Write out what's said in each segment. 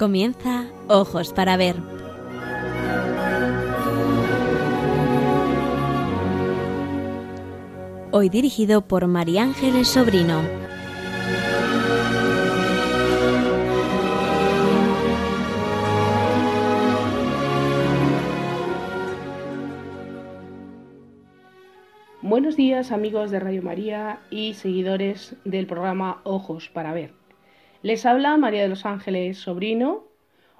Comienza Ojos para Ver. Hoy dirigido por María Ángeles Sobrino. Buenos días amigos de Radio María y seguidores del programa Ojos para Ver. Les habla María de los Ángeles Sobrino.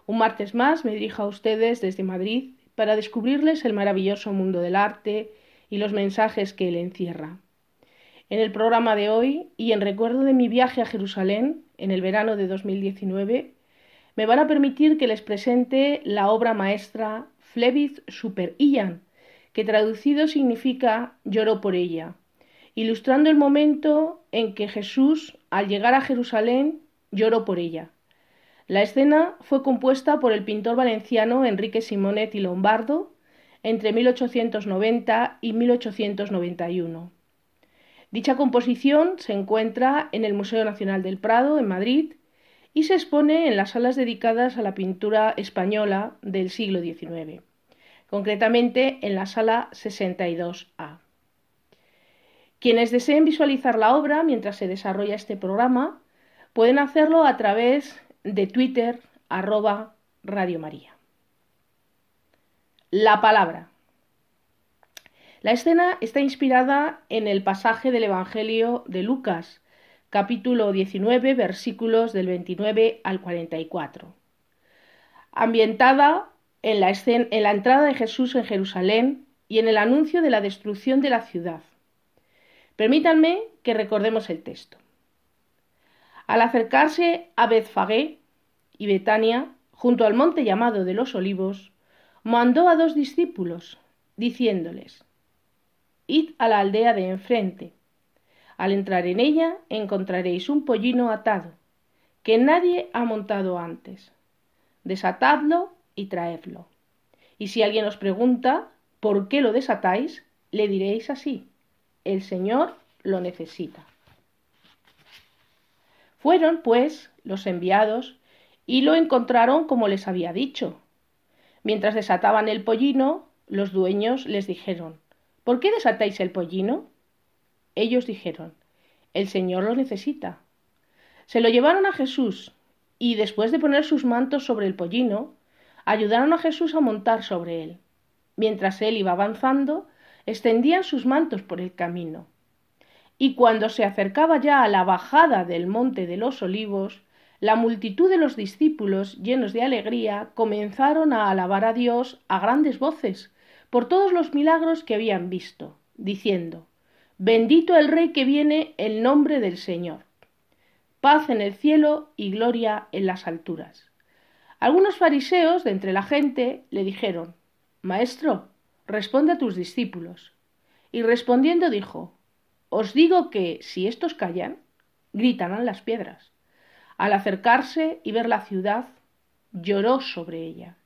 Un martes más me dirijo a ustedes desde Madrid para descubrirles el maravilloso mundo del arte y los mensajes que él encierra. En el programa de hoy y en recuerdo de mi viaje a Jerusalén en el verano de 2019, me van a permitir que les presente la obra maestra Flebit Super Ian, que traducido significa lloró por ella, ilustrando el momento en que Jesús, al llegar a Jerusalén, lloró por ella. La escena fue compuesta por el pintor valenciano Enrique Simonetti Lombardo entre 1890 y 1891. Dicha composición se encuentra en el Museo Nacional del Prado, en Madrid, y se expone en las salas dedicadas a la pintura española del siglo XIX concretamente en la sala 62A. Quienes deseen visualizar la obra mientras se desarrolla este programa pueden hacerlo a través de Twitter arroba Radio María. La palabra. La escena está inspirada en el pasaje del Evangelio de Lucas, capítulo 19, versículos del 29 al 44. Ambientada en la, en la entrada de Jesús en Jerusalén y en el anuncio de la destrucción de la ciudad. Permítanme que recordemos el texto. Al acercarse a Betfagé y Betania, junto al monte llamado de los olivos, mandó a dos discípulos, diciéndoles, Id a la aldea de enfrente. Al entrar en ella encontraréis un pollino atado, que nadie ha montado antes. Desatadlo y traedlo. Y si alguien os pregunta por qué lo desatáis, le diréis así, el Señor lo necesita. Fueron, pues, los enviados y lo encontraron como les había dicho. Mientras desataban el pollino, los dueños les dijeron, ¿por qué desatáis el pollino? Ellos dijeron, el Señor lo necesita. Se lo llevaron a Jesús y después de poner sus mantos sobre el pollino, ayudaron a Jesús a montar sobre él. Mientras él iba avanzando, extendían sus mantos por el camino. Y cuando se acercaba ya a la bajada del monte de los olivos, la multitud de los discípulos, llenos de alegría, comenzaron a alabar a Dios a grandes voces por todos los milagros que habían visto, diciendo, Bendito el Rey que viene en nombre del Señor. Paz en el cielo y gloria en las alturas. Algunos fariseos de entre la gente le dijeron, Maestro, responde a tus discípulos. Y respondiendo dijo, Os digo que, si estos callan, gritarán las piedras. Al acercarse y ver la ciudad, lloró sobre ella,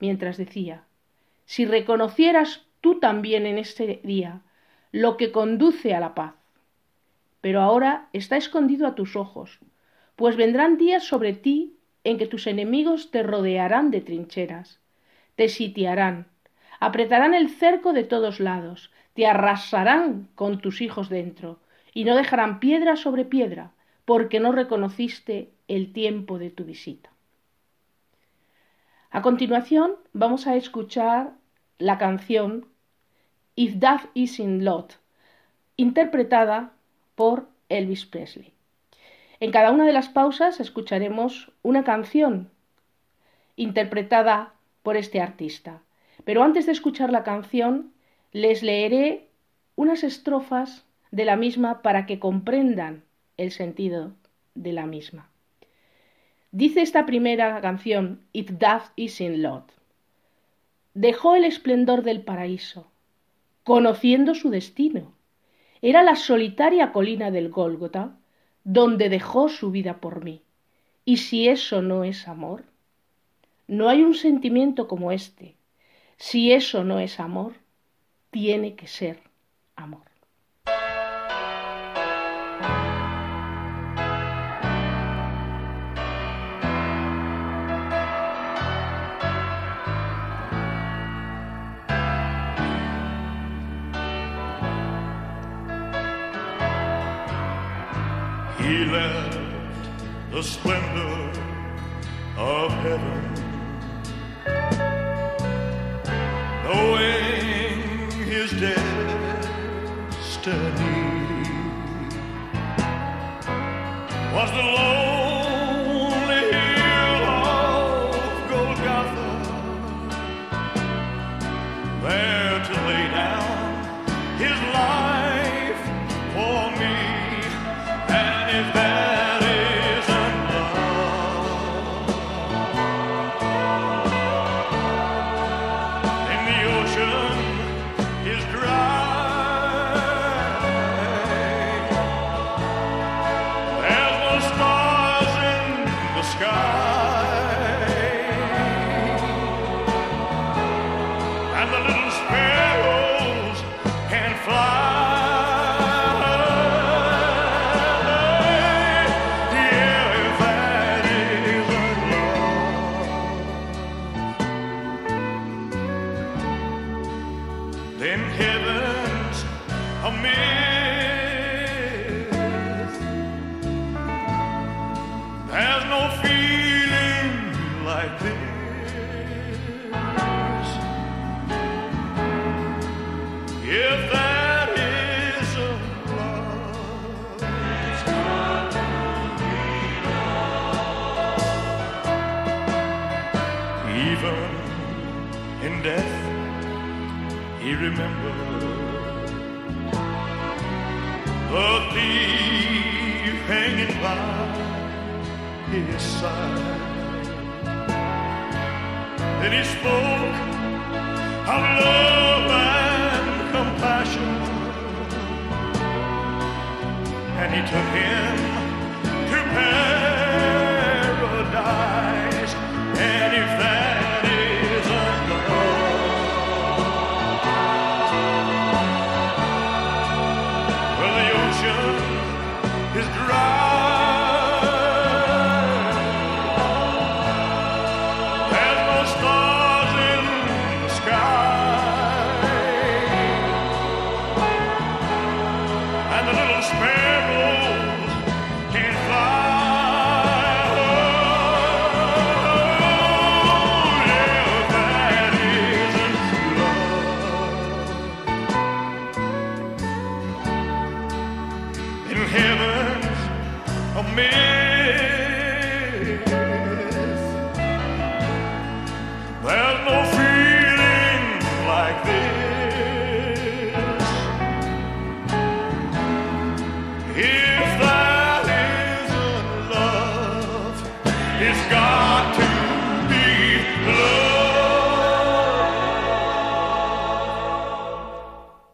mientras decía, Si reconocieras tú también en este día lo que conduce a la paz. Pero ahora está escondido a tus ojos, pues vendrán días sobre ti en que tus enemigos te rodearán de trincheras, te sitiarán, apretarán el cerco de todos lados, te arrasarán con tus hijos dentro, y no dejarán piedra sobre piedra, porque no reconociste el tiempo de tu visita. A continuación vamos a escuchar la canción If That Is in Lot, interpretada por Elvis Presley. En cada una de las pausas escucharemos una canción interpretada por este artista. Pero antes de escuchar la canción, les leeré unas estrofas de la misma para que comprendan el sentido de la misma. Dice esta primera canción, It Doth Is in Lot. Dejó el esplendor del paraíso, conociendo su destino. Era la solitaria colina del Gólgota, donde dejó su vida por mí. ¿Y si eso no es amor? No hay un sentimiento como este. Si eso no es amor, tiene que ser amor. He left the splendor of heaven was the lonely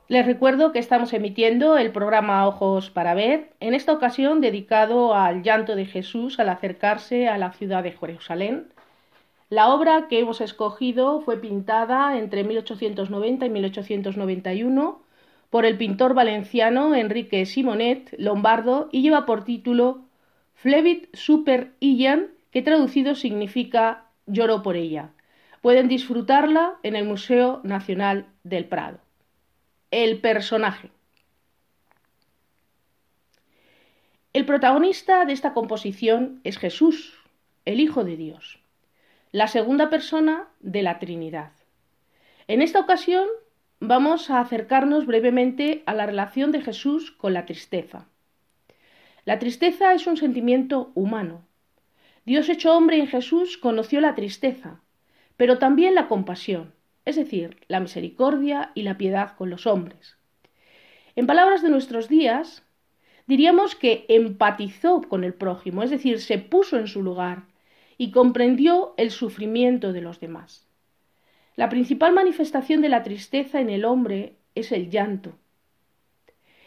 Les recuerdo que estamos emitiendo el programa Ojos para Ver, en esta ocasión dedicado al llanto de Jesús al acercarse a la ciudad de Jerusalén. La obra que hemos escogido fue pintada entre 1890 y 1891 por el pintor valenciano Enrique Simonet Lombardo y lleva por título Flevit super Ian, que traducido significa Lloró por ella. Pueden disfrutarla en el Museo Nacional del Prado. El personaje. El protagonista de esta composición es Jesús, el Hijo de Dios, la segunda persona de la Trinidad. En esta ocasión vamos a acercarnos brevemente a la relación de Jesús con la tristeza. La tristeza es un sentimiento humano. Dios hecho hombre en Jesús conoció la tristeza, pero también la compasión, es decir, la misericordia y la piedad con los hombres. En palabras de nuestros días, diríamos que empatizó con el prójimo, es decir, se puso en su lugar y comprendió el sufrimiento de los demás. La principal manifestación de la tristeza en el hombre es el llanto.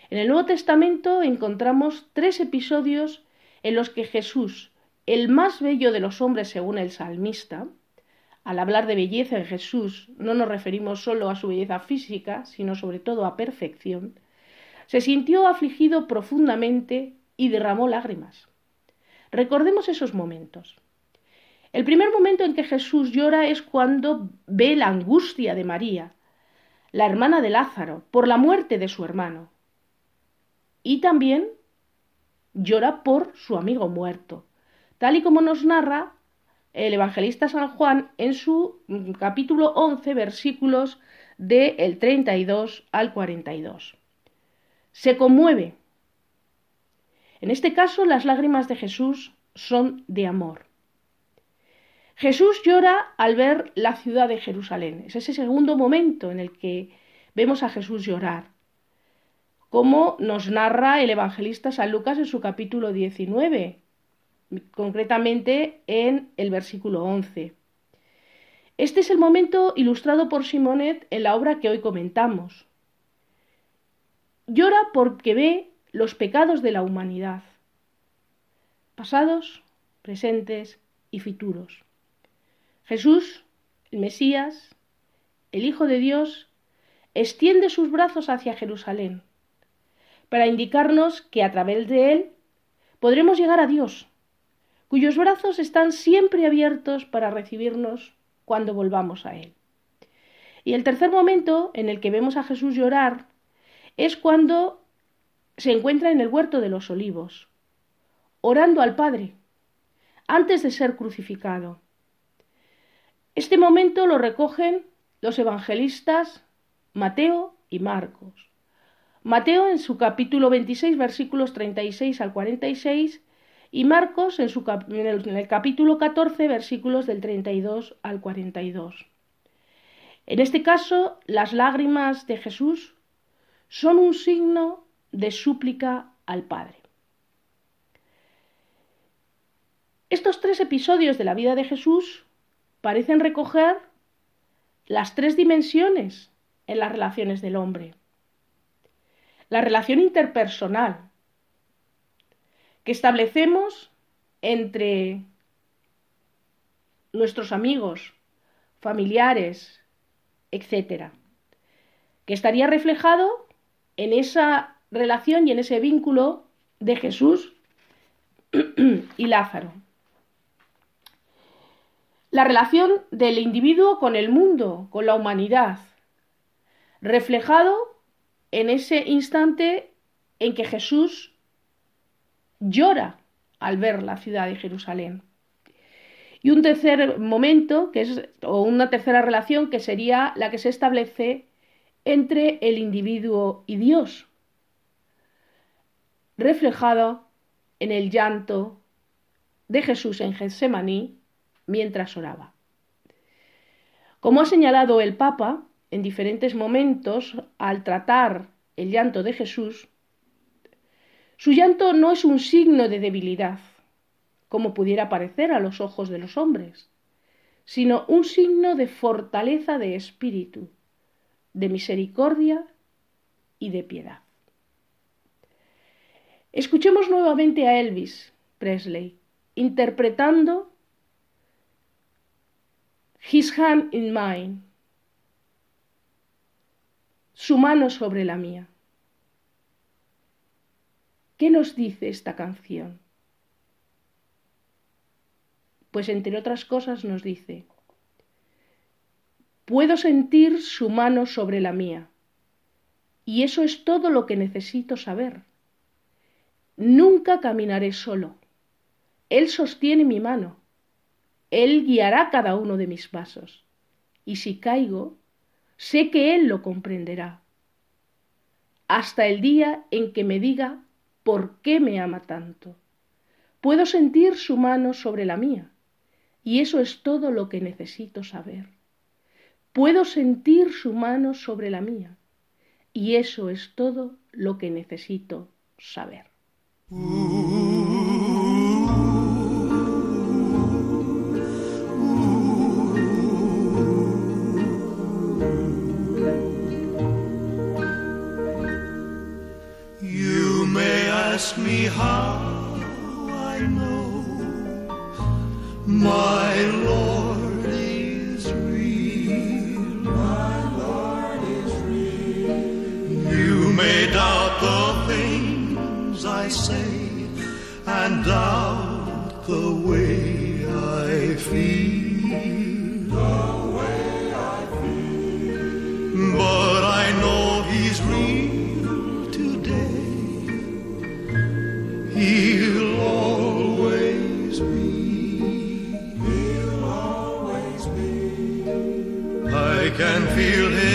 En el Nuevo Testamento encontramos tres episodios en los que Jesús, el más bello de los hombres según el salmista, al hablar de belleza en Jesús no nos referimos solo a su belleza física, sino sobre todo a perfección, se sintió afligido profundamente y derramó lágrimas. Recordemos esos momentos. El primer momento en que Jesús llora es cuando ve la angustia de María, la hermana de Lázaro, por la muerte de su hermano. Y también llora por su amigo muerto, tal y como nos narra el evangelista San Juan en su mm, capítulo 11, versículos del 32 al 42. Se conmueve. En este caso, las lágrimas de Jesús son de amor. Jesús llora al ver la ciudad de Jerusalén. Es ese segundo momento en el que vemos a Jesús llorar, como nos narra el evangelista San Lucas en su capítulo 19, concretamente en el versículo 11. Este es el momento ilustrado por Simonet en la obra que hoy comentamos. Llora porque ve los pecados de la humanidad, pasados, presentes y futuros. Jesús, el Mesías, el Hijo de Dios, extiende sus brazos hacia Jerusalén para indicarnos que a través de él podremos llegar a Dios, cuyos brazos están siempre abiertos para recibirnos cuando volvamos a Él. Y el tercer momento en el que vemos a Jesús llorar es cuando se encuentra en el huerto de los olivos, orando al Padre, antes de ser crucificado. Este momento lo recogen los evangelistas Mateo y Marcos. Mateo en su capítulo 26 versículos 36 al 46 y Marcos en, su, en, el, capítulo 14 versículos del 32 al 42. En este caso, las lágrimas de Jesús son un signo de súplica al Padre. Estos tres episodios de la vida de Jesús parecen recoger las tres dimensiones en las relaciones del hombre. La relación interpersonal, que establecemos entre nuestros amigos, familiares, etc. Que estaría reflejado en esa relación y en ese vínculo de Jesús y Lázaro. La relación del individuo con el mundo, con la humanidad, reflejado en ese instante en que Jesús llora al ver la ciudad de Jerusalén. Y un tercer momento, que es, o una tercera relación, que sería la que se establece entre el individuo y Dios, reflejado en el llanto de Jesús en Getsemaní mientras oraba. Como ha señalado el Papa en diferentes momentos al tratar el llanto de Jesús, su llanto no es un signo de debilidad, como pudiera parecer a los ojos de los hombres, sino un signo de fortaleza de espíritu, de misericordia y de piedad. Escuchemos nuevamente a Elvis Presley interpretando His hand in mine, su mano sobre la mía. ¿Qué nos dice esta canción? Pues entre otras cosas nos dice, puedo sentir su mano sobre la mía, y eso es todo lo que necesito saber. Nunca caminaré solo. Él sostiene mi mano. Él guiará cada uno de mis pasos. Y si caigo, sé que Él lo comprenderá. Hasta el día en que me diga por qué me ama tanto. Puedo sentir su mano sobre la mía, y eso es todo lo que necesito saber. Puedo sentir su mano sobre la mía, y eso es todo lo que necesito saber. Me how I know my Lord is real. My Lord is real. You may doubt the things I say and doubt the way I feel. The way I feel. But I know He's real today. He'll always be. He'll always be. I can feel him.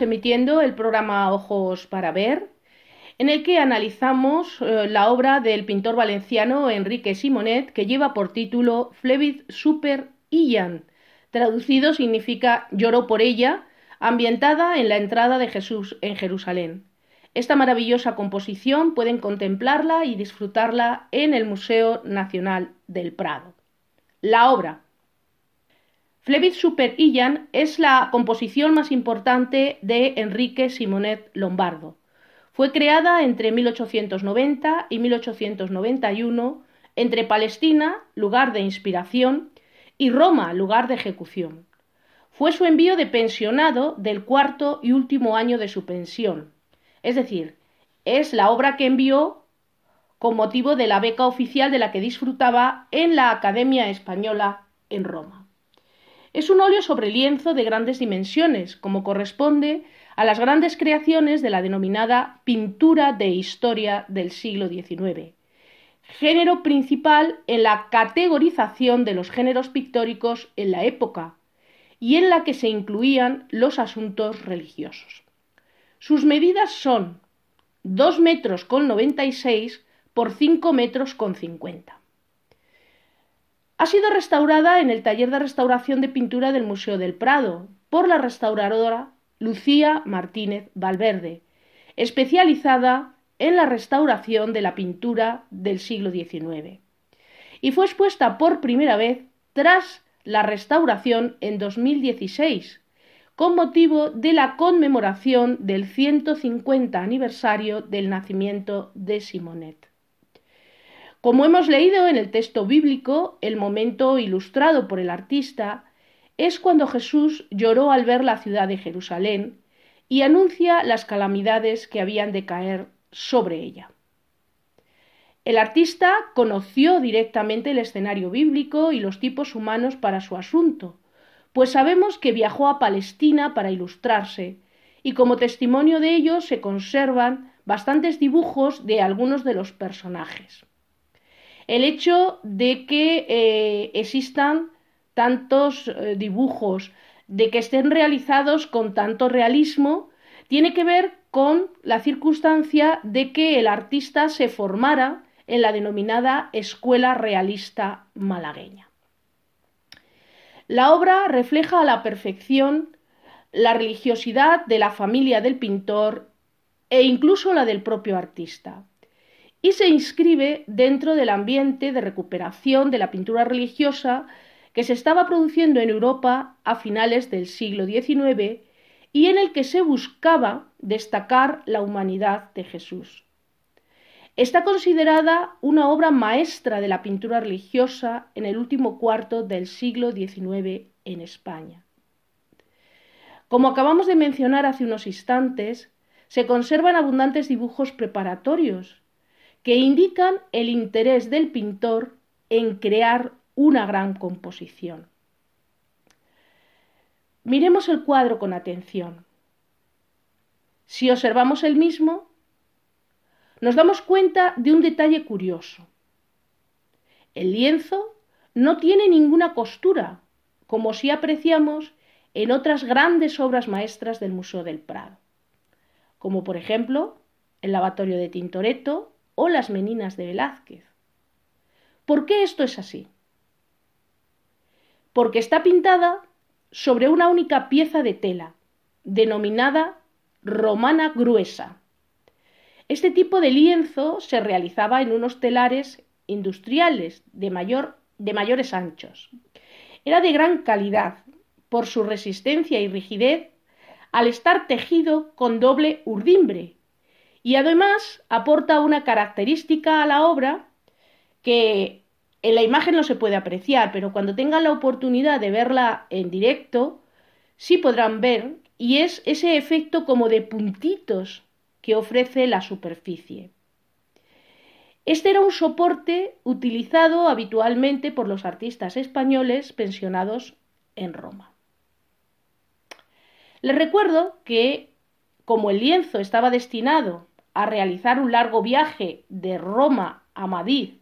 Emitiendo el programa Ojos para Ver, en el que analizamos eh, la obra del pintor valenciano Enrique Simonet, que lleva por título Flevit Super Ian. Traducido significa Lloró por ella, ambientada en la entrada de Jesús en Jerusalén. Esta maravillosa composición pueden contemplarla y disfrutarla en el Museo Nacional del Prado. La obra. Flevit Super Ian es la composición más importante de Enrique Simonet Lombardo. Fue creada entre 1890 y 1891 entre Palestina, lugar de inspiración, y Roma, lugar de ejecución. Fue su envío de pensionado del cuarto y último año de su pensión. Es decir, es la obra que envió con motivo de la beca oficial de la que disfrutaba en la Academia Española en Roma. Es un óleo sobre lienzo de grandes dimensiones, como corresponde a las grandes creaciones de la denominada pintura de historia del siglo XIX, género principal en la categorización de los géneros pictóricos en la época y en la que se incluían los asuntos religiosos. Sus medidas son 2 metros con 96 por 5 metros con 50. Ha sido restaurada en el taller de restauración de pintura del Museo del Prado por la restauradora Lucía Martínez Valverde, especializada en la restauración de la pintura del siglo XIX. Y fue expuesta por primera vez tras la restauración en 2016, con motivo de la conmemoración del 150 aniversario del nacimiento de Simonet. Como hemos leído en el texto bíblico, el momento ilustrado por el artista es cuando Jesús lloró al ver la ciudad de Jerusalén y anuncia las calamidades que habían de caer sobre ella. El artista conoció directamente el escenario bíblico y los tipos humanos para su asunto, pues sabemos que viajó a Palestina para ilustrarse, y como testimonio de ello se conservan bastantes dibujos de algunos de los personajes. El hecho de que eh, existan tantos eh, dibujos, de que estén realizados con tanto realismo, tiene que ver con la circunstancia de que el artista se formara en la denominada Escuela Realista Malagueña. La obra refleja a la perfección la religiosidad de la familia del pintor e incluso la del propio artista, y se inscribe dentro del ambiente de recuperación de la pintura religiosa que se estaba produciendo en Europa a finales del siglo XIX y en el que se buscaba destacar la humanidad de Jesús. Está considerada una obra maestra de la pintura religiosa en el último cuarto del siglo XIX en España. Como acabamos de mencionar hace unos instantes, se conservan abundantes dibujos preparatorios que indican el interés del pintor en crear una gran composición. Miremos el cuadro con atención. Si observamos el mismo, nos damos cuenta de un detalle curioso. El lienzo no tiene ninguna costura, como si apreciamos en otras grandes obras maestras del Museo del Prado, como por ejemplo el lavatorio de Tintoretto o las Meninas de Velázquez. ¿Por qué esto es así? Porque está pintada sobre una única pieza de tela, denominada romana gruesa. Este tipo de lienzo se realizaba en unos telares industriales de, mayor, de mayores anchos. Era de gran calidad por su resistencia y rigidez al estar tejido con doble urdimbre y además aporta una característica a la obra que en la imagen no se puede apreciar, pero cuando tengan la oportunidad de verla en directo, sí podrán ver, y es ese efecto como de puntitos que ofrece la superficie. Este era un soporte utilizado habitualmente por los artistas españoles pensionados en Roma. Les recuerdo que, como el lienzo estaba destinado a realizar un largo viaje de Roma a Madrid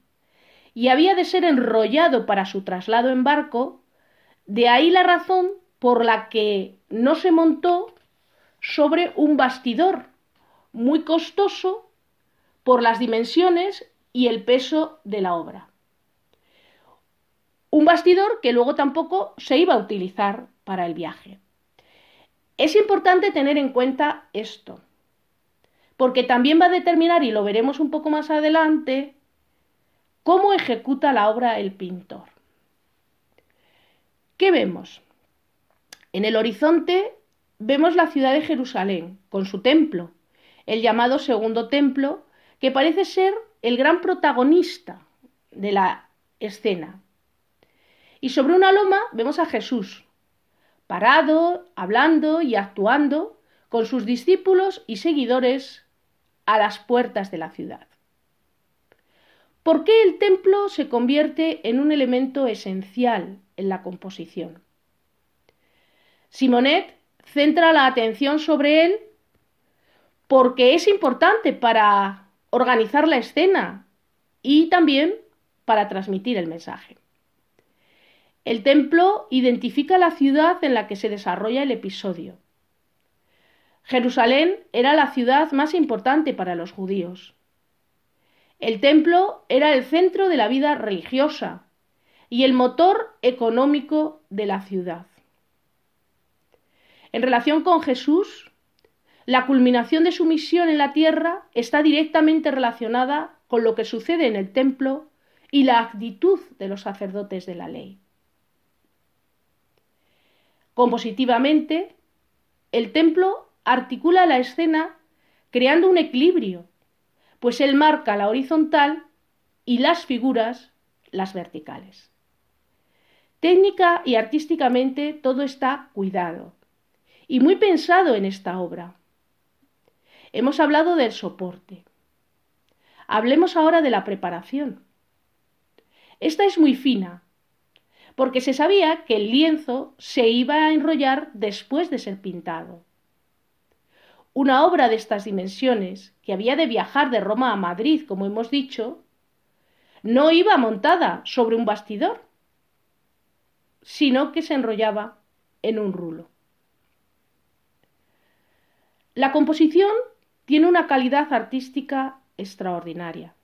y había de ser enrollado para su traslado en barco, de ahí la razón por la que no se montó sobre un bastidor muy costoso por las dimensiones y el peso de la obra. Un bastidor que luego tampoco se iba a utilizar para el viaje. Es importante tener en cuenta esto, porque también va a determinar, y lo veremos un poco más adelante, cómo ejecuta la obra el pintor. ¿Qué vemos? En el horizonte vemos la ciudad de Jerusalén, con su templo, el llamado segundo templo, que parece ser el gran protagonista de la escena. Y sobre una loma vemos a Jesús, parado, hablando y actuando con sus discípulos y seguidores a las puertas de la ciudad. ¿Por qué el templo se convierte en un elemento esencial en la composición? Simonet centra la atención sobre él porque es importante para organizar la escena y también para transmitir el mensaje. El templo identifica la ciudad en la que se desarrolla el episodio. Jerusalén era la ciudad más importante para los judíos. El templo era el centro de la vida religiosa y el motor económico de la ciudad. En relación con Jesús, la culminación de su misión en la tierra está directamente relacionada con lo que sucede en el templo y la actitud de los sacerdotes de la ley. Compositivamente, el templo articula la escena creando un equilibrio, pues él marca la horizontal y las figuras las verticales. Técnica y artísticamente todo está cuidado y muy pensado en esta obra. Hemos hablado del soporte. Hablemos ahora de la preparación. Esta es muy fina, porque se sabía que el lienzo se iba a enrollar después de ser pintado. Una obra de estas dimensiones, que había de viajar de Roma a Madrid, como hemos dicho, no iba montada sobre un bastidor, sino que se enrollaba en un rulo. La composición tiene una calidad artística extraordinaria.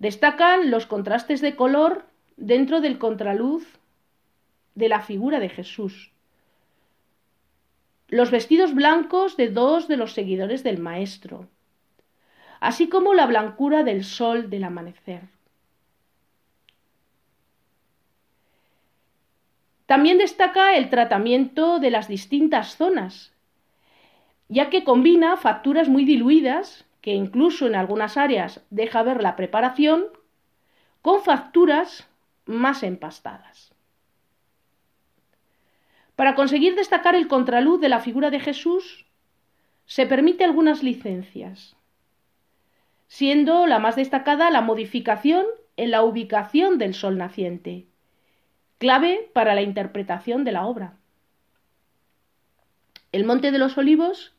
Destacan los contrastes de color dentro del contraluz de la figura de Jesús. Los vestidos blancos de dos de los seguidores del Maestro, así como la blancura del sol del amanecer. También destaca el tratamiento de las distintas zonas, ya que combina facturas muy diluidas, que incluso en algunas áreas deja ver la preparación, con facturas más empastadas. Para conseguir destacar el contraluz de la figura de Jesús, se permite algunas licencias, siendo la más destacada la modificación en la ubicación del sol naciente, clave para la interpretación de la obra. El Monte de los Olivos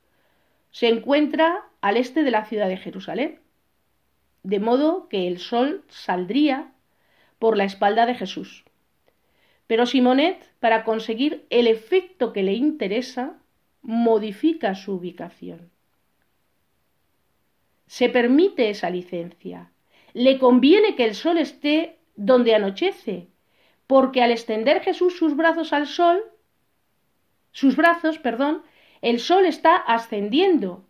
se encuentra al este de la ciudad de Jerusalén, de modo que el sol saldría por la espalda de Jesús. Pero Simonet, para conseguir el efecto que le interesa, modifica su ubicación. Se permite esa licencia. Le conviene que el sol esté donde anochece, porque al extender Jesús sus brazos al sol, sus brazos, perdón, el sol está ascendiendo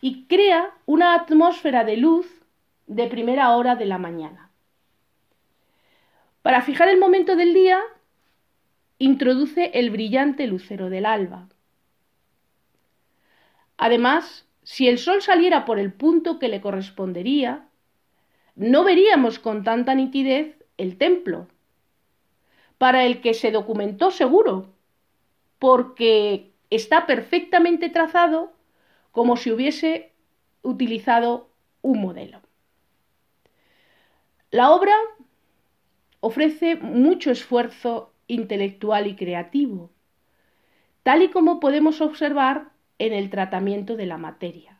y crea una atmósfera de luz de primera hora de la mañana. Para fijar el momento del día, introduce el brillante lucero del alba. Además, si el sol saliera por el punto que le correspondería, no veríamos con tanta nitidez el templo, para el que se documentó seguro, porque está perfectamente trazado como si hubiese utilizado un modelo. La obra ofrece mucho esfuerzo intelectual y creativo, tal y como podemos observar en el tratamiento de la materia.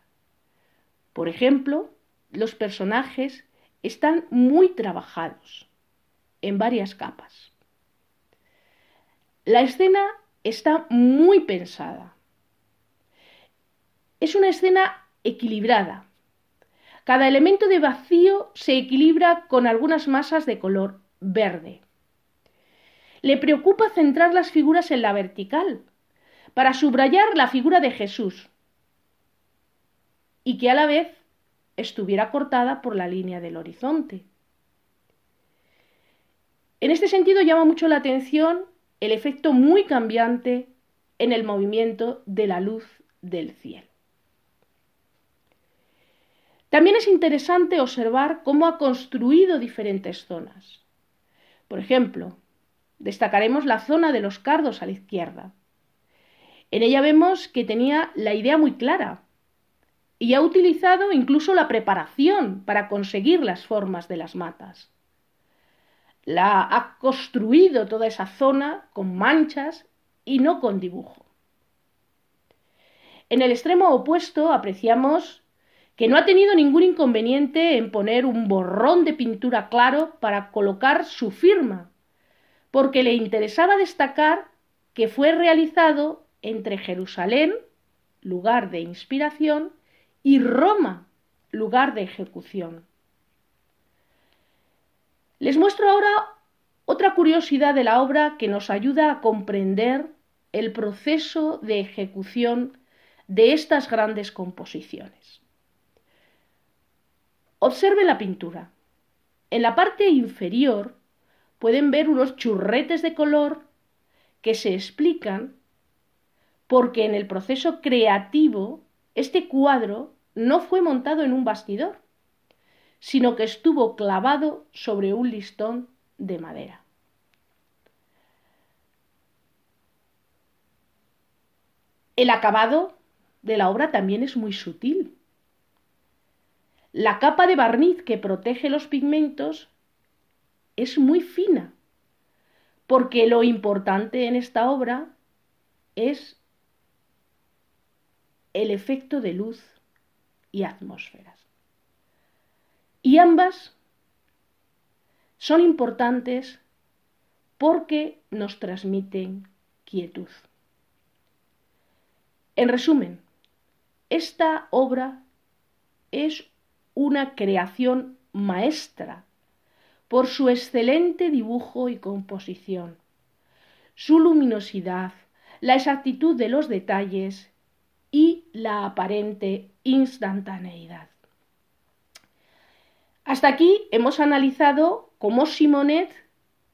Por ejemplo, los personajes están muy trabajados en varias capas. La escena está muy pensada. Es una escena equilibrada. Cada elemento de vacío se equilibra con algunas masas de color verde. Le preocupa centrar las figuras en la vertical, para subrayar la figura de Jesús, y que a la vez estuviera cortada por la línea del horizonte. En este sentido llama mucho la atención el efecto muy cambiante en el movimiento de la luz del cielo. También es interesante observar cómo ha construido diferentes zonas. Por ejemplo, destacaremos la zona de los cardos a la izquierda. En ella vemos que tenía la idea muy clara y ha utilizado incluso la preparación para conseguir las formas de las matas la ha construido toda esa zona con manchas y no con dibujo. En el extremo opuesto apreciamos que no ha tenido ningún inconveniente en poner un borrón de pintura claro para colocar su firma, porque le interesaba destacar que fue realizado entre Jerusalén, lugar de inspiración, y Roma, lugar de ejecución. Les muestro ahora otra curiosidad de la obra que nos ayuda a comprender el proceso de ejecución de estas grandes composiciones. Observen la pintura. En la parte inferior pueden ver unos churretes de color que se explican porque en el proceso creativo este cuadro no fue montado en un bastidor, sino que estuvo clavado sobre un listón de madera. El acabado de la obra también es muy sutil. La capa de barniz que protege los pigmentos es muy fina, porque lo importante en esta obra es el efecto de luz y atmósferas. Y ambas son importantes porque nos transmiten quietud. En resumen, esta obra es una creación maestra por su excelente dibujo y composición, su luminosidad, la exactitud de los detalles y la aparente instantaneidad. Hasta aquí hemos analizado cómo Simonet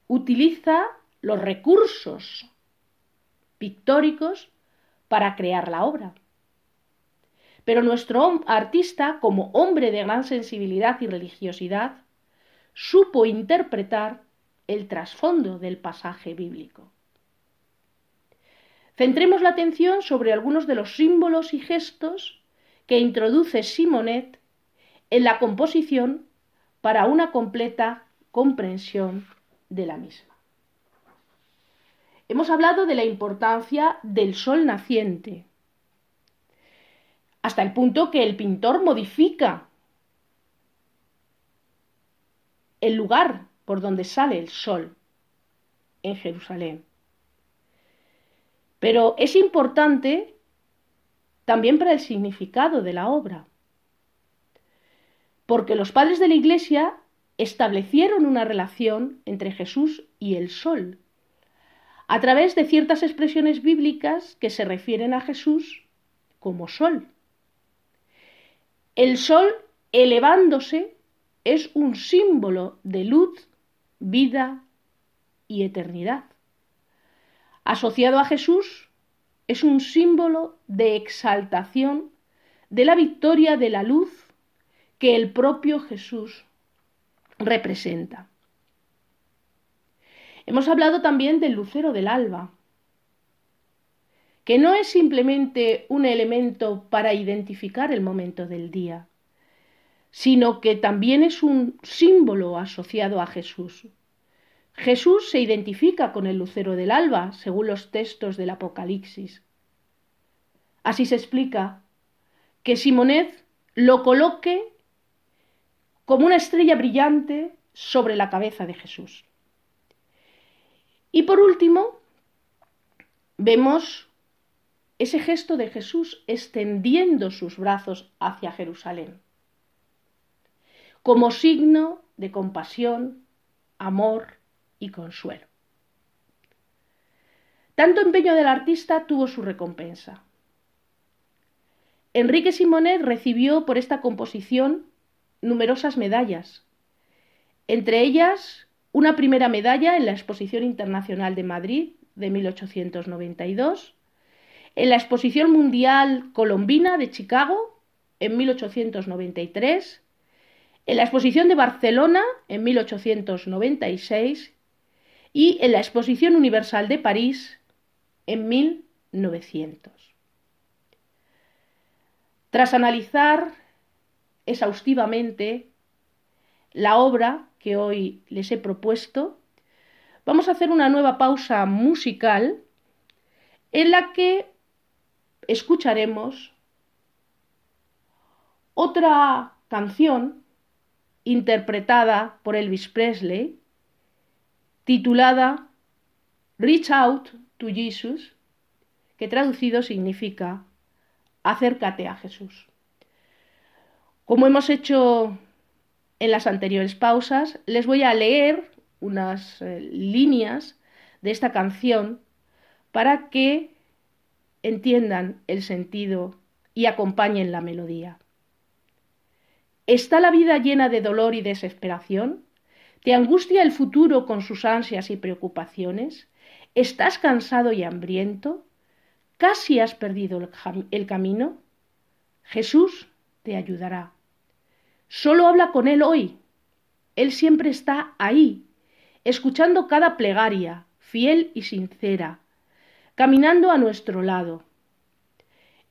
utiliza los recursos pictóricos para crear la obra. Pero nuestro artista, como hombre de gran sensibilidad y religiosidad, supo interpretar el trasfondo del pasaje bíblico. Centremos la atención sobre algunos de los símbolos y gestos que introduce Simonet en la composición para una completa comprensión de la misma. Hemos hablado de la importancia del sol naciente, hasta el punto que el pintor modifica el lugar por donde sale el sol en Jerusalén. Pero es importante también para el significado de la obra, porque los padres de la Iglesia establecieron una relación entre Jesús y el sol, a través de ciertas expresiones bíblicas que se refieren a Jesús como sol. El sol elevándose es un símbolo de luz, vida y eternidad. Asociado a Jesús es un símbolo de exaltación de la victoria de la luz que el propio Jesús representa. Hemos hablado también del lucero del alba, que no es simplemente un elemento para identificar el momento del día, sino que también es un símbolo asociado a Jesús. Jesús se identifica con el lucero del alba, según los textos del Apocalipsis. Así se explica que Simonet lo coloque como una estrella brillante sobre la cabeza de Jesús. Y por último, vemos ese gesto de Jesús extendiendo sus brazos hacia Jerusalén, como signo de compasión, amor y consuelo. Tanto empeño del artista tuvo su recompensa. Enrique Simonet recibió por esta composición numerosas medallas, entre ellas una primera medalla en la Exposición Internacional de Madrid de 1892, en la Exposición Mundial Colombina de Chicago en 1893, en la Exposición de Barcelona en 1896 y en la Exposición Universal de París en 1900. Tras analizar exhaustivamente la obra que hoy les he propuesto, vamos a hacer una nueva pausa musical en la que escucharemos otra canción interpretada por Elvis Presley titulada Reach Out to Jesus, que traducido significa acércate a Jesús. Como hemos hecho en las anteriores pausas, les voy a leer unas eh, líneas de esta canción para que entiendan el sentido y acompañen la melodía. ¿Está la vida llena de dolor y desesperación? ¿Te angustia el futuro con sus ansias y preocupaciones? ¿Estás cansado y hambriento? ¿Casi has perdido el, camino? Jesús te ayudará. Solo habla con Él hoy. Él siempre está ahí, escuchando cada plegaria, fiel y sincera, caminando a nuestro lado.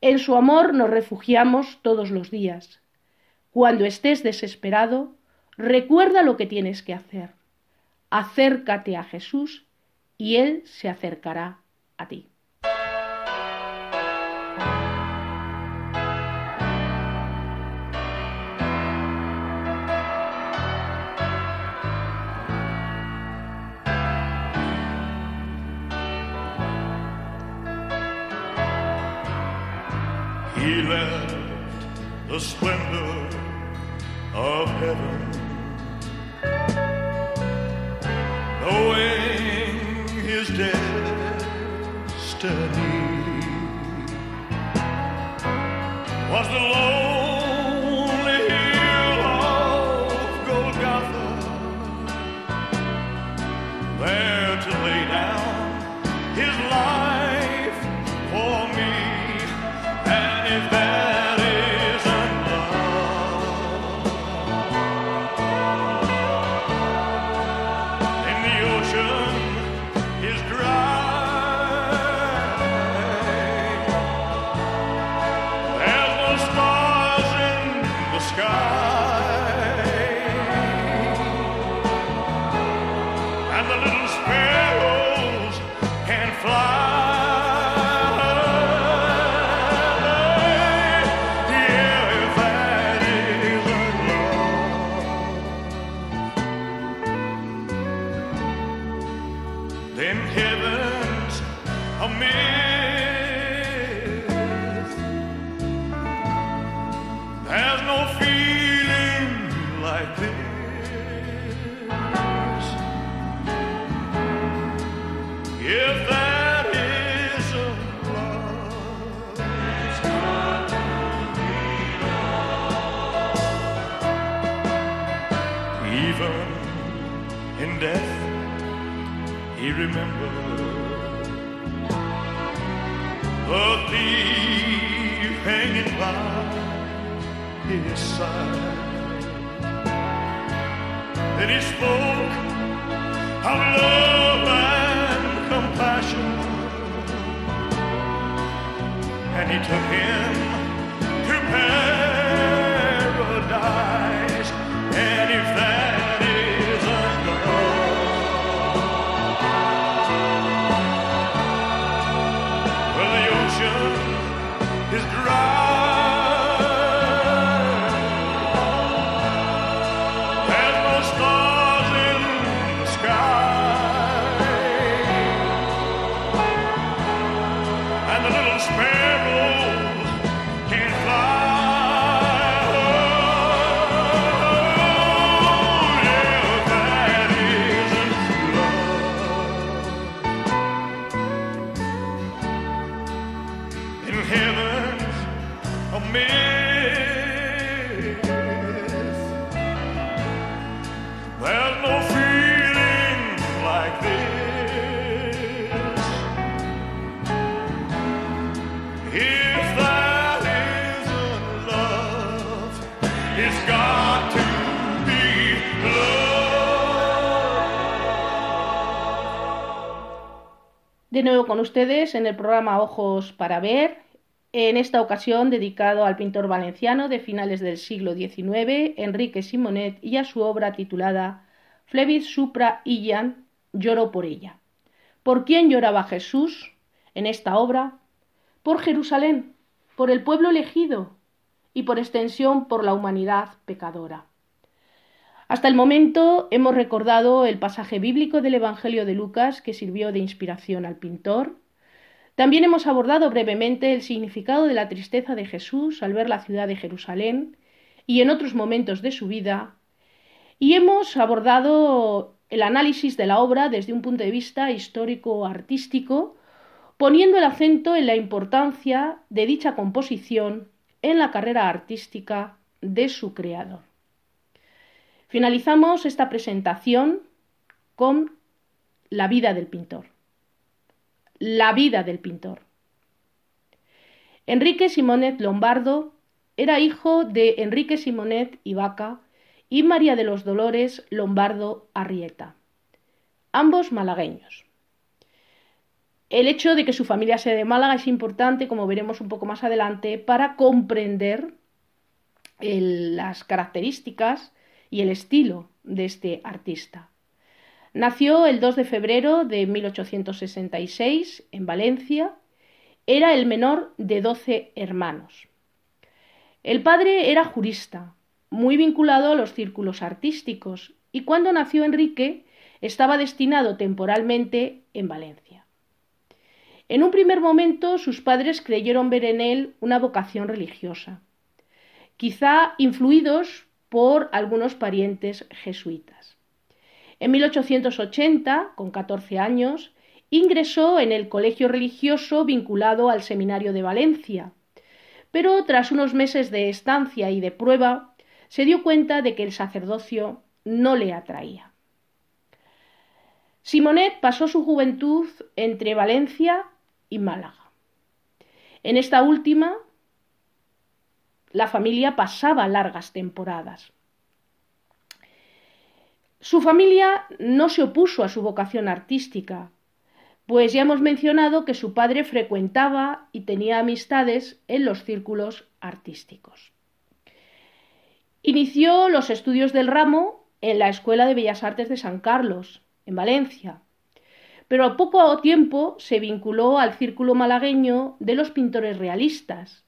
En su amor nos refugiamos todos los días. Cuando estés desesperado, recuerda lo que tienes que hacer. Acércate a Jesús y Él se acercará a ti. The of heaven. Knowing his destiny was the Lord. De nuevo con ustedes en el programa Ojos para Ver, en esta ocasión dedicado al pintor valenciano de finales del siglo XIX, Enrique Simonet, y a su obra titulada Flevis Supra Ian, Lloro por ella. ¿Por quién lloraba Jesús en esta obra? Por Jerusalén, por el pueblo elegido y por extensión por la humanidad pecadora. Hasta el momento hemos recordado el pasaje bíblico del Evangelio de Lucas que sirvió de inspiración al pintor. También hemos abordado brevemente el significado de la tristeza de Jesús al ver la ciudad de Jerusalén y en otros momentos de su vida. Y hemos abordado el análisis de la obra desde un punto de vista histórico-artístico, poniendo el acento en la importancia de dicha composición en la carrera artística de su creador. Finalizamos esta presentación con la vida del pintor. La vida del pintor. Enrique Simonet Lombardo era hijo de Enrique Simonet y Vaca y María de los Dolores Lombardo Arrieta, ambos malagueños. El hecho de que su familia sea de Málaga es importante, como veremos un poco más adelante, para comprender el, las características y el estilo de este artista. Nació el 2 de febrero de 1866 en Valencia. Era el menor de 12 hermanos. El padre era jurista, muy vinculado a los círculos artísticos, y cuando nació Enrique estaba destinado temporalmente en Valencia. En un primer momento sus padres creyeron ver en él una vocación religiosa, quizá influidos por algunos parientes jesuitas. En 1880, con 14 años, ingresó en el colegio religioso vinculado al Seminario de Valencia, pero tras unos meses de estancia y de prueba, se dio cuenta de que el sacerdocio no le atraía. Simonet pasó su juventud entre Valencia y Málaga. En esta última, la familia pasaba largas temporadas. Su familia no se opuso a su vocación artística, pues ya hemos mencionado que su padre frecuentaba y tenía amistades en los círculos artísticos. Inició los estudios del ramo en la Escuela de Bellas Artes de San Carlos, en Valencia, pero a poco tiempo se vinculó al círculo malagueño de los pintores realistas,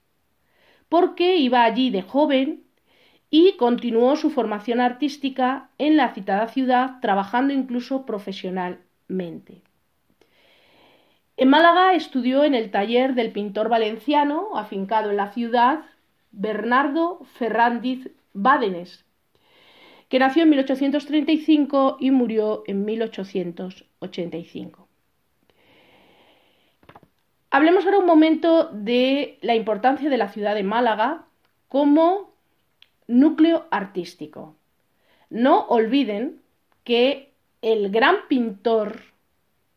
porque iba allí de joven y continuó su formación artística en la citada ciudad, trabajando incluso profesionalmente. En Málaga estudió en el taller del pintor valenciano, afincado en la ciudad, Bernardo Ferrandiz Bádenes, que nació en 1835 y murió en 1885. Hablemos ahora un momento de la importancia de la ciudad de Málaga como núcleo artístico. No olviden que el gran pintor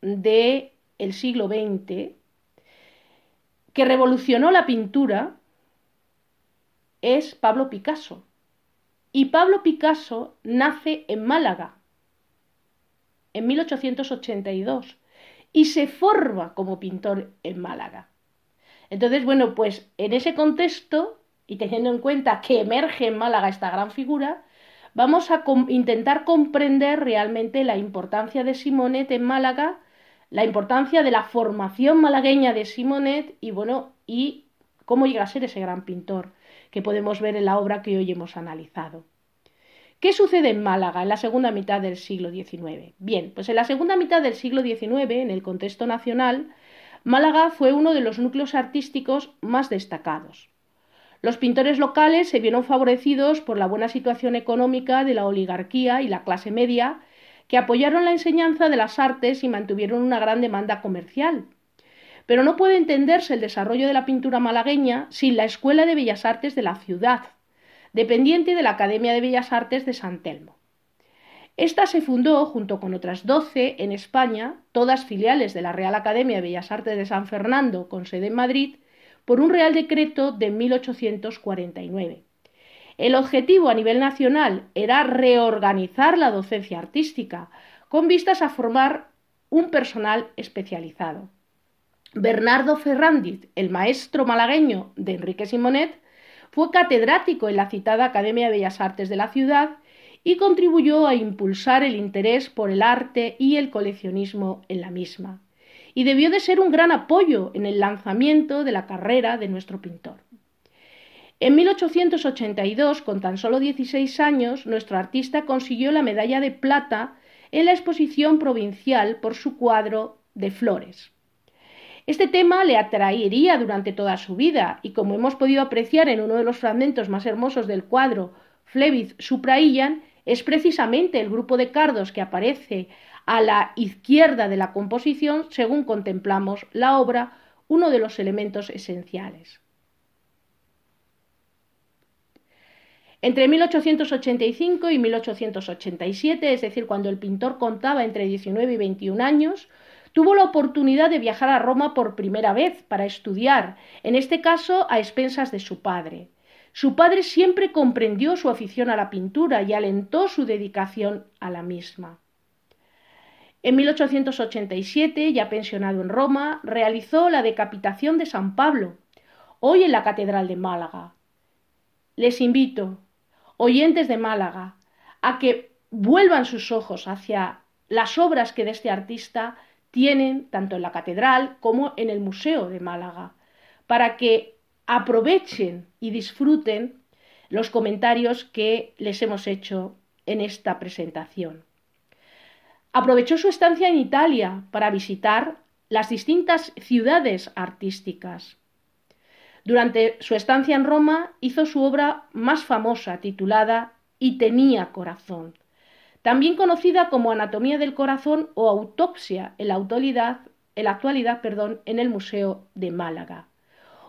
de el siglo XX, que revolucionó la pintura, es Pablo Picasso. Y Pablo Picasso nace en Málaga en 1882 y se forma como pintor en Málaga. Entonces, bueno, pues en ese contexto y teniendo en cuenta que emerge en Málaga esta gran figura, vamos a intentar comprender realmente la importancia de Simonet en Málaga la importancia de la formación malagueña de Simonet y bueno, y cómo llega a ser ese gran pintor que podemos ver en la obra que hoy hemos analizado. ¿Qué sucede en Málaga en la segunda mitad del siglo XIX? Bien, pues en la segunda mitad del siglo XIX, en el contexto nacional, Málaga fue uno de los núcleos artísticos más destacados. Los pintores locales se vieron favorecidos por la buena situación económica de la oligarquía y la clase media que apoyaron la enseñanza de las artes y mantuvieron una gran demanda comercial. Pero no puede entenderse el desarrollo de la pintura malagueña sin la Escuela de Bellas Artes de la ciudad, dependiente de la Academia de Bellas Artes de San Telmo. Esta se fundó junto con otras doce en España, todas filiales de la Real Academia de Bellas Artes de San Fernando, con sede en Madrid, por un Real Decreto de 1849. El objetivo a nivel nacional era reorganizar la docencia artística con vistas a formar un personal especializado. Bernardo Ferrandiz, el maestro malagueño de Enrique Simonet, fue catedrático en la citada Academia de Bellas Artes de la ciudad y contribuyó a impulsar el interés por el arte y el coleccionismo en la misma, y debió de ser un gran apoyo en el lanzamiento de la carrera de nuestro pintor. En 1882, con tan solo 16 años, nuestro artista consiguió la medalla de plata en la exposición provincial por su cuadro de flores. Este tema le atraería durante toda su vida y como hemos podido apreciar en uno de los fragmentos más hermosos del cuadro Fleviz Supraillan, es precisamente el grupo de cardos que aparece a la izquierda de la composición según contemplamos la obra uno de los elementos esenciales. Entre 1885 y 1887, es decir, cuando el pintor contaba entre 19 y 21 años, tuvo la oportunidad de viajar a Roma por primera vez para estudiar, en este caso a expensas de su padre. Su padre siempre comprendió su afición a la pintura y alentó su dedicación a la misma. En 1887, ya pensionado en Roma, realizó la decapitación de San Pablo, hoy en la Catedral de Málaga. Les invito, oyentes de Málaga, a que vuelvan sus ojos hacia las obras que de este artista tienen tanto en la catedral como en el Museo de Málaga, para que aprovechen y disfruten los comentarios que les hemos hecho en esta presentación. Aprovechó su estancia en Italia para visitar las distintas ciudades artísticas durante su estancia en Roma hizo su obra más famosa titulada Y tenía corazón, también conocida como Anatomía del Corazón o Autopsia en la autoridad en actualidad, perdón, en el Museo de Málaga.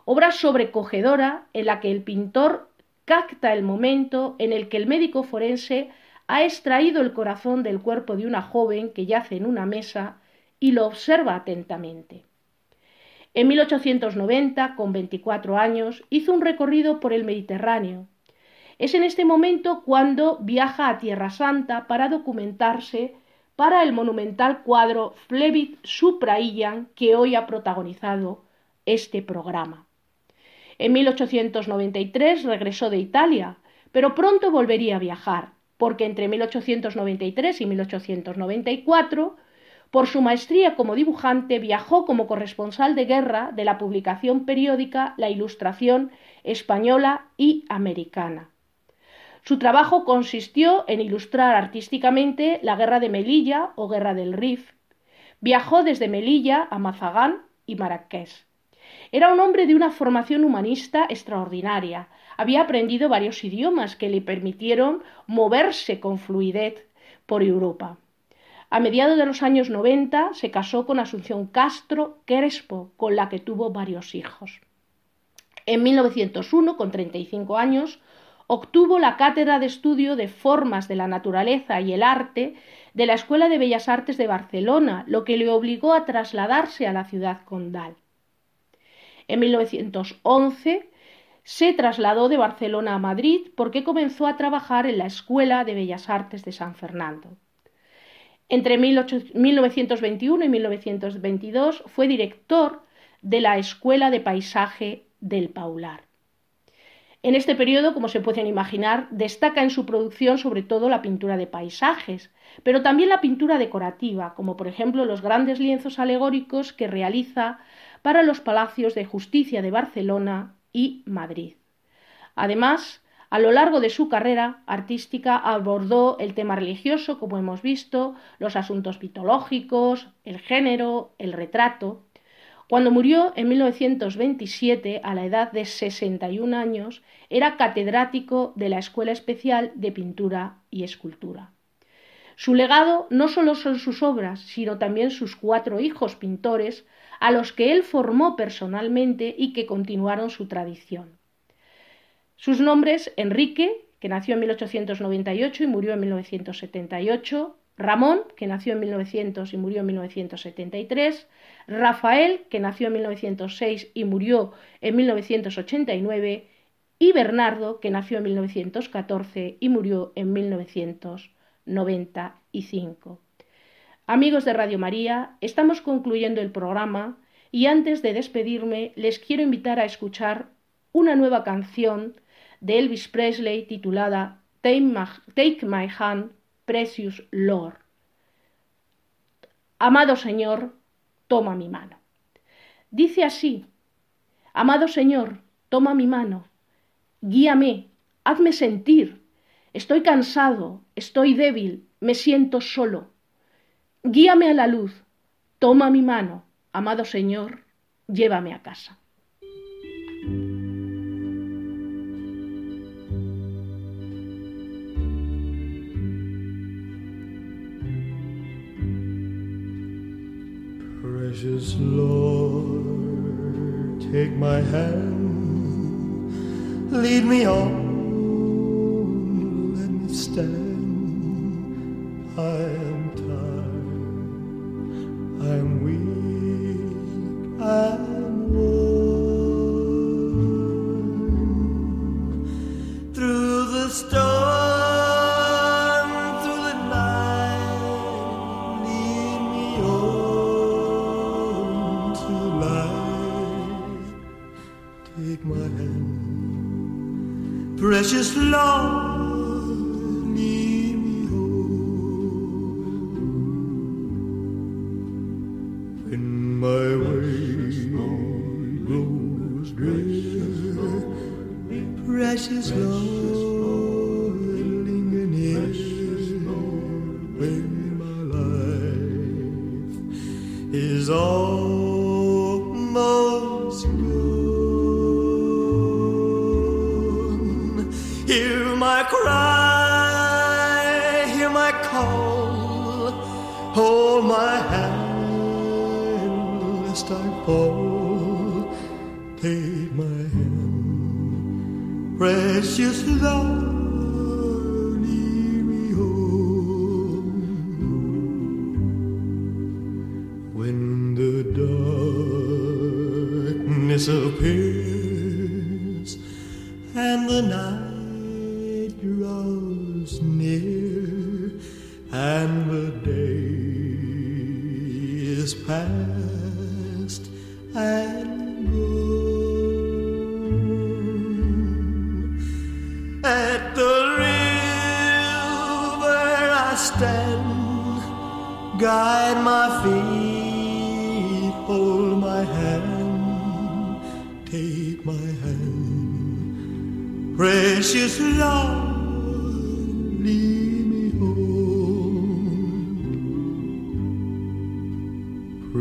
Obra sobrecogedora en la que el pintor capta el momento en el que el médico forense ha extraído el corazón del cuerpo de una joven que yace en una mesa y lo observa atentamente. En 1890, con 24 años, hizo un recorrido por el Mediterráneo. Es en este momento cuando viaja a Tierra Santa para documentarse para el monumental cuadro Flevit Supraillan que hoy ha protagonizado este programa. En 1893 regresó de Italia, pero pronto volvería a viajar, porque entre 1893 y 1894 por su maestría como dibujante viajó como corresponsal de guerra de la publicación periódica La Ilustración española y americana. Su trabajo consistió en ilustrar artísticamente la guerra de Melilla o guerra del Rif. Viajó desde Melilla a Mazagán y Marrakech. Era un hombre de una formación humanista extraordinaria. Había aprendido varios idiomas que le permitieron moverse con fluidez por Europa. A mediados de los años 90 se casó con Asunción Castro Crespo, con la que tuvo varios hijos. En 1901, con 35 años, obtuvo la cátedra de estudio de formas de la naturaleza y el arte de la Escuela de Bellas Artes de Barcelona, lo que le obligó a trasladarse a la ciudad condal. En 1911 se trasladó de Barcelona a Madrid porque comenzó a trabajar en la Escuela de Bellas Artes de San Fernando. Entre 1921 y 1922 fue director de la Escuela de Paisaje del Paular. En este periodo, como se pueden imaginar, destaca en su producción sobre todo la pintura de paisajes, pero también la pintura decorativa, como por ejemplo los grandes lienzos alegóricos que realiza para los palacios de justicia de Barcelona y Madrid. Además, a lo largo de su carrera artística abordó el tema religioso, como hemos visto, los asuntos mitológicos, el género, el retrato. Cuando murió en 1927, a la edad de 61 años, era catedrático de la Escuela Especial de Pintura y Escultura. Su legado no solo son sus obras, sino también sus cuatro hijos pintores, a los que él formó personalmente y que continuaron su tradición. Sus nombres, Enrique, que nació en 1898 y murió en 1978, Ramón, que nació en 1900 y murió en 1973, Rafael, que nació en 1906 y murió en 1989, y Bernardo, que nació en 1914 y murió en 1995. Amigos de Radio María, estamos concluyendo el programa y antes de despedirme les quiero invitar a escuchar una nueva canción de Elvis Presley titulada Take My Hand, Precious Lord. Amado Señor, toma mi mano. Dice así, Amado Señor, toma mi mano, guíame, hazme sentir, estoy cansado, estoy débil, me siento solo. Guíame a la luz, toma mi mano, amado Señor, llévame a casa. Precious Lord, take my hand, lead me on, let me stand. Precious Lord,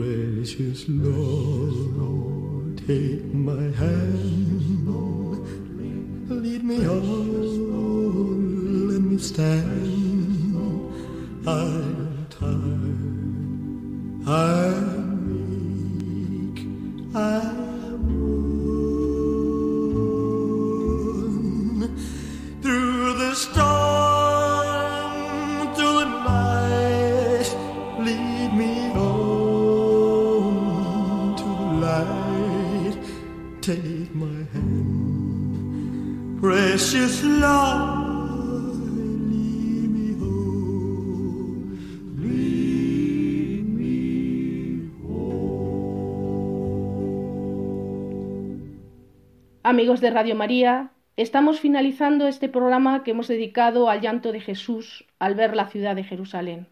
Precious Lord, take my hand, lead me on, let me stand. I'm Amigos de Radio María, estamos finalizando este programa que hemos dedicado al llanto de Jesús al ver la ciudad de Jerusalén.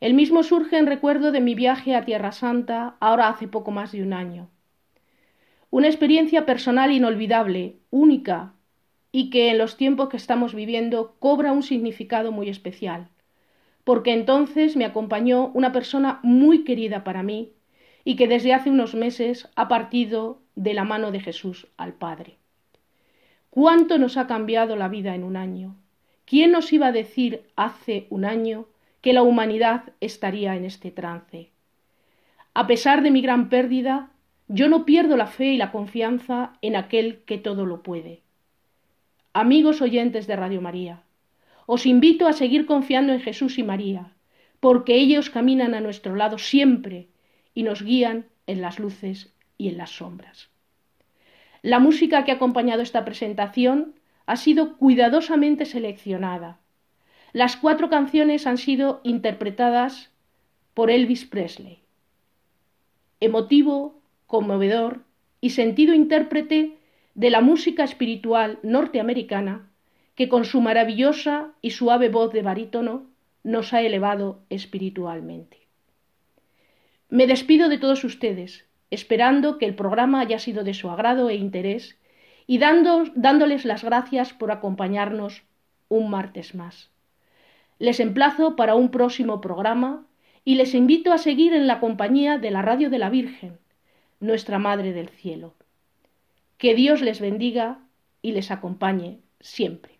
El mismo surge en recuerdo de mi viaje a Tierra Santa, ahora hace poco más de un año. Una experiencia personal inolvidable, única, y que en los tiempos que estamos viviendo cobra un significado muy especial, porque entonces me acompañó una persona muy querida para mí y que desde hace unos meses ha partido de la mano de Jesús al Padre. ¿Cuánto nos ha cambiado la vida en un año? ¿Quién nos iba a decir hace un año que la humanidad estaría en este trance? A pesar de mi gran pérdida, yo no pierdo la fe y la confianza en aquel que todo lo puede. Amigos oyentes de Radio María, os invito a seguir confiando en Jesús y María, porque ellos caminan a nuestro lado siempre y nos guían en las luces y en las sombras. La música que ha acompañado esta presentación ha sido cuidadosamente seleccionada. Las cuatro canciones han sido interpretadas por Elvis Presley. Emotivo, conmovedor y sentido intérprete de la música espiritual norteamericana que con su maravillosa y suave voz de barítono nos ha elevado espiritualmente. Me despido de todos ustedes, esperando que el programa haya sido de su agrado e interés y dándoles las gracias por acompañarnos un martes más. Les emplazo para un próximo programa y les invito a seguir en la compañía de la Radio de la Virgen, nuestra Madre del Cielo. Que Dios les bendiga y les acompañe siempre.